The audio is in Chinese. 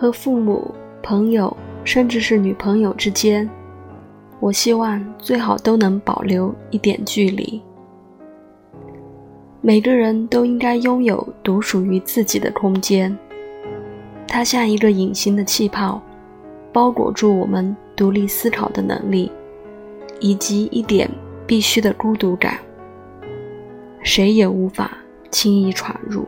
和父母朋友甚至是女朋友之间我希望最好都能保留一点距离。每个人都应该拥有独属于自己的空间。它像一个隐形的气泡包裹住我们独立思考的能力以及一点必须的孤独感。谁也无法轻易闯入。